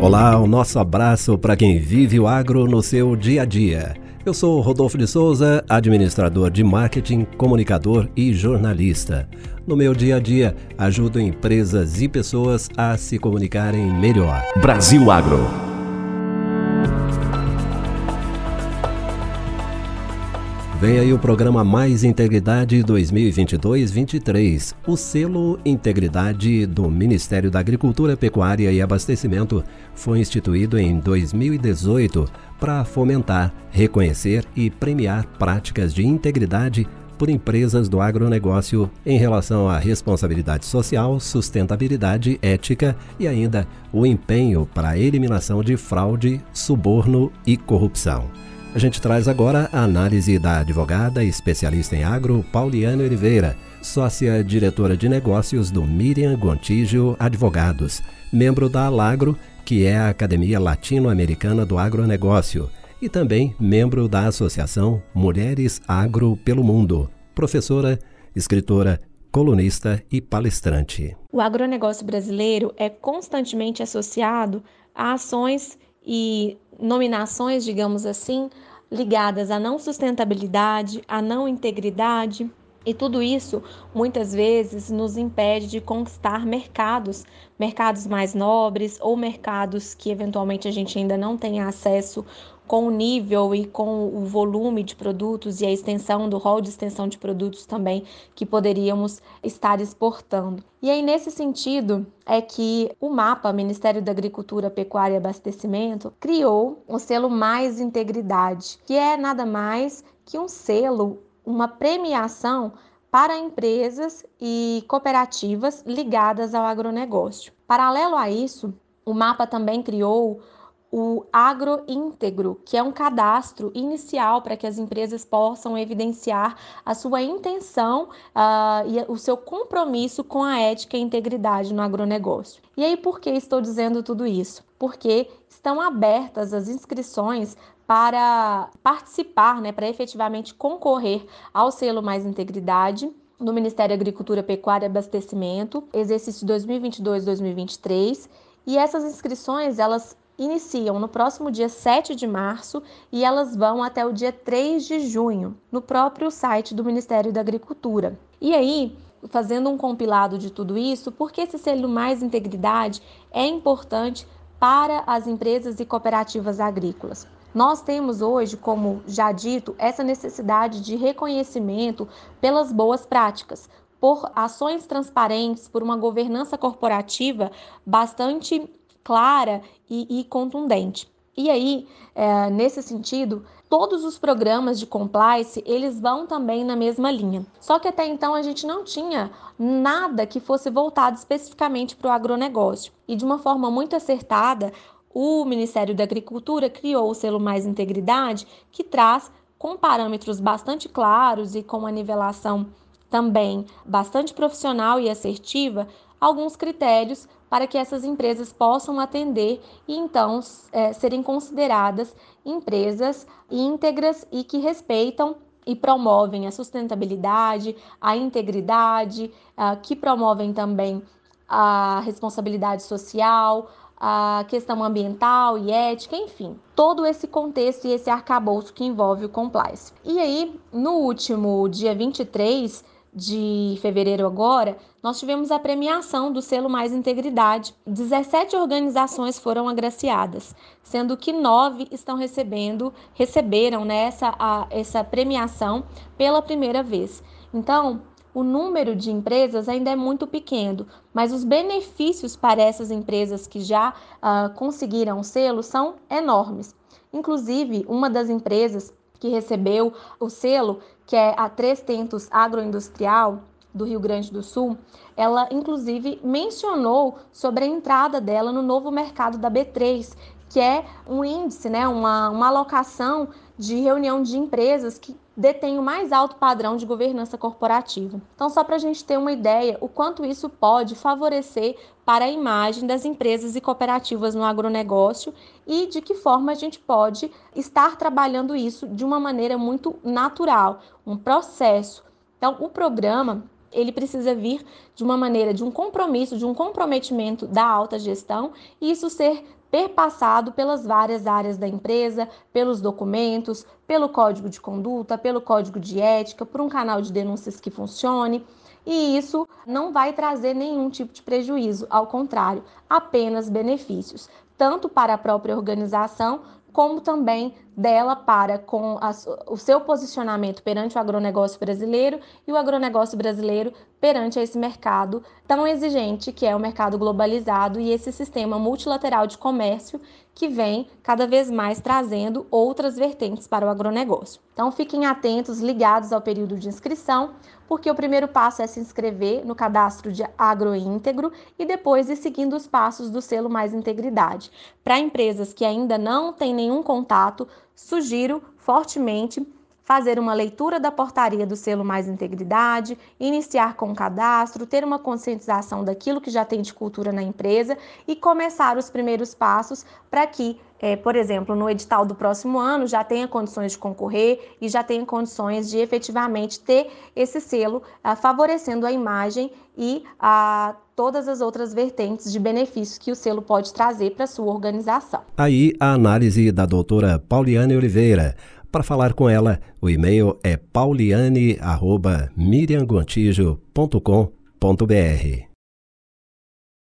Olá, o nosso abraço para quem vive o agro no seu dia a dia. Eu sou Rodolfo de Souza, administrador de marketing, comunicador e jornalista. No meu dia a dia, ajudo empresas e pessoas a se comunicarem melhor. Brasil Agro. Vem aí o programa Mais Integridade 2022-23. O selo Integridade do Ministério da Agricultura, Pecuária e Abastecimento foi instituído em 2018 para fomentar, reconhecer e premiar práticas de integridade por empresas do agronegócio em relação à responsabilidade social, sustentabilidade, ética e ainda o empenho para a eliminação de fraude, suborno e corrupção. A gente traz agora a análise da advogada especialista em agro, Pauliane Oliveira, sócia diretora de negócios do Miriam Gontijo Advogados, membro da Alagro, que é a Academia Latino-Americana do Agronegócio, e também membro da Associação Mulheres Agro pelo Mundo, professora, escritora, colunista e palestrante. O agronegócio brasileiro é constantemente associado a ações e nominações, digamos assim, ligadas à não sustentabilidade, à não integridade. E tudo isso muitas vezes nos impede de conquistar mercados, mercados mais nobres ou mercados que eventualmente a gente ainda não tem acesso com o nível e com o volume de produtos e a extensão do rol de extensão de produtos também que poderíamos estar exportando. E aí, nesse sentido, é que o MAPA, Ministério da Agricultura, Pecuária e Abastecimento, criou o selo Mais Integridade, que é nada mais que um selo, uma premiação para empresas e cooperativas ligadas ao agronegócio. Paralelo a isso, o MAPA também criou o agroíntegro, que é um cadastro inicial para que as empresas possam evidenciar a sua intenção uh, e o seu compromisso com a ética e integridade no agronegócio. E aí, por que estou dizendo tudo isso? Porque estão abertas as inscrições para participar, né, para efetivamente concorrer ao selo Mais Integridade no Ministério da Agricultura, Pecuária e Abastecimento, exercício 2022-2023. E essas inscrições, elas iniciam no próximo dia 7 de março e elas vão até o dia 3 de junho, no próprio site do Ministério da Agricultura. E aí, fazendo um compilado de tudo isso, por que esse selo mais integridade é importante para as empresas e cooperativas agrícolas? Nós temos hoje, como já dito, essa necessidade de reconhecimento pelas boas práticas, por ações transparentes, por uma governança corporativa bastante clara e, e contundente. E aí, é, nesse sentido, todos os programas de compliance, eles vão também na mesma linha. Só que até então a gente não tinha nada que fosse voltado especificamente para o agronegócio. E de uma forma muito acertada, o Ministério da Agricultura criou o selo Mais Integridade, que traz com parâmetros bastante claros e com uma nivelação também bastante profissional e assertiva, alguns critérios para que essas empresas possam atender e então é, serem consideradas empresas íntegras e que respeitam e promovem a sustentabilidade, a integridade, uh, que promovem também a responsabilidade social, a questão ambiental e ética, enfim, todo esse contexto e esse arcabouço que envolve o compliance. E aí, no último dia 23 de fevereiro agora, nós tivemos a premiação do selo Mais Integridade. 17 organizações foram agraciadas, sendo que nove estão recebendo, receberam né, essa premiação pela primeira vez. Então, o número de empresas ainda é muito pequeno, mas os benefícios para essas empresas que já uh, conseguiram o selo são enormes. Inclusive, uma das empresas que recebeu o selo, que é a Três Tentos Agroindustrial do Rio Grande do Sul, ela inclusive mencionou sobre a entrada dela no novo mercado da B3, que é um índice, né, uma, uma alocação de reunião de empresas que detém o mais alto padrão de governança corporativa. Então, só para a gente ter uma ideia, o quanto isso pode favorecer para a imagem das empresas e cooperativas no agronegócio e de que forma a gente pode estar trabalhando isso de uma maneira muito natural, um processo. Então, o programa ele precisa vir de uma maneira de um compromisso, de um comprometimento da alta gestão e isso ser perpassado pelas várias áreas da empresa, pelos documentos, pelo código de conduta, pelo código de ética, por um canal de denúncias que funcione. E isso não vai trazer nenhum tipo de prejuízo, ao contrário, apenas benefícios, tanto para a própria organização como também dela para com a, o seu posicionamento perante o agronegócio brasileiro e o agronegócio brasileiro perante esse mercado tão exigente que é o mercado globalizado e esse sistema multilateral de comércio que vem cada vez mais trazendo outras vertentes para o agronegócio. Então fiquem atentos, ligados ao período de inscrição, porque o primeiro passo é se inscrever no cadastro de agroíntegro e depois ir seguindo os passos do selo Mais Integridade. Para empresas que ainda não têm nenhum contato, sugiro fortemente fazer uma leitura da portaria do selo Mais Integridade, iniciar com o cadastro, ter uma conscientização daquilo que já tem de cultura na empresa e começar os primeiros passos para que, é, por exemplo, no edital do próximo ano já tenha condições de concorrer e já tenha condições de efetivamente ter esse selo ah, favorecendo a imagem e a todas as outras vertentes de benefícios que o selo pode trazer para sua organização. Aí a análise da doutora Pauliane Oliveira. Para falar com ela, o e-mail é pauliane.miriamgontijo.com.br.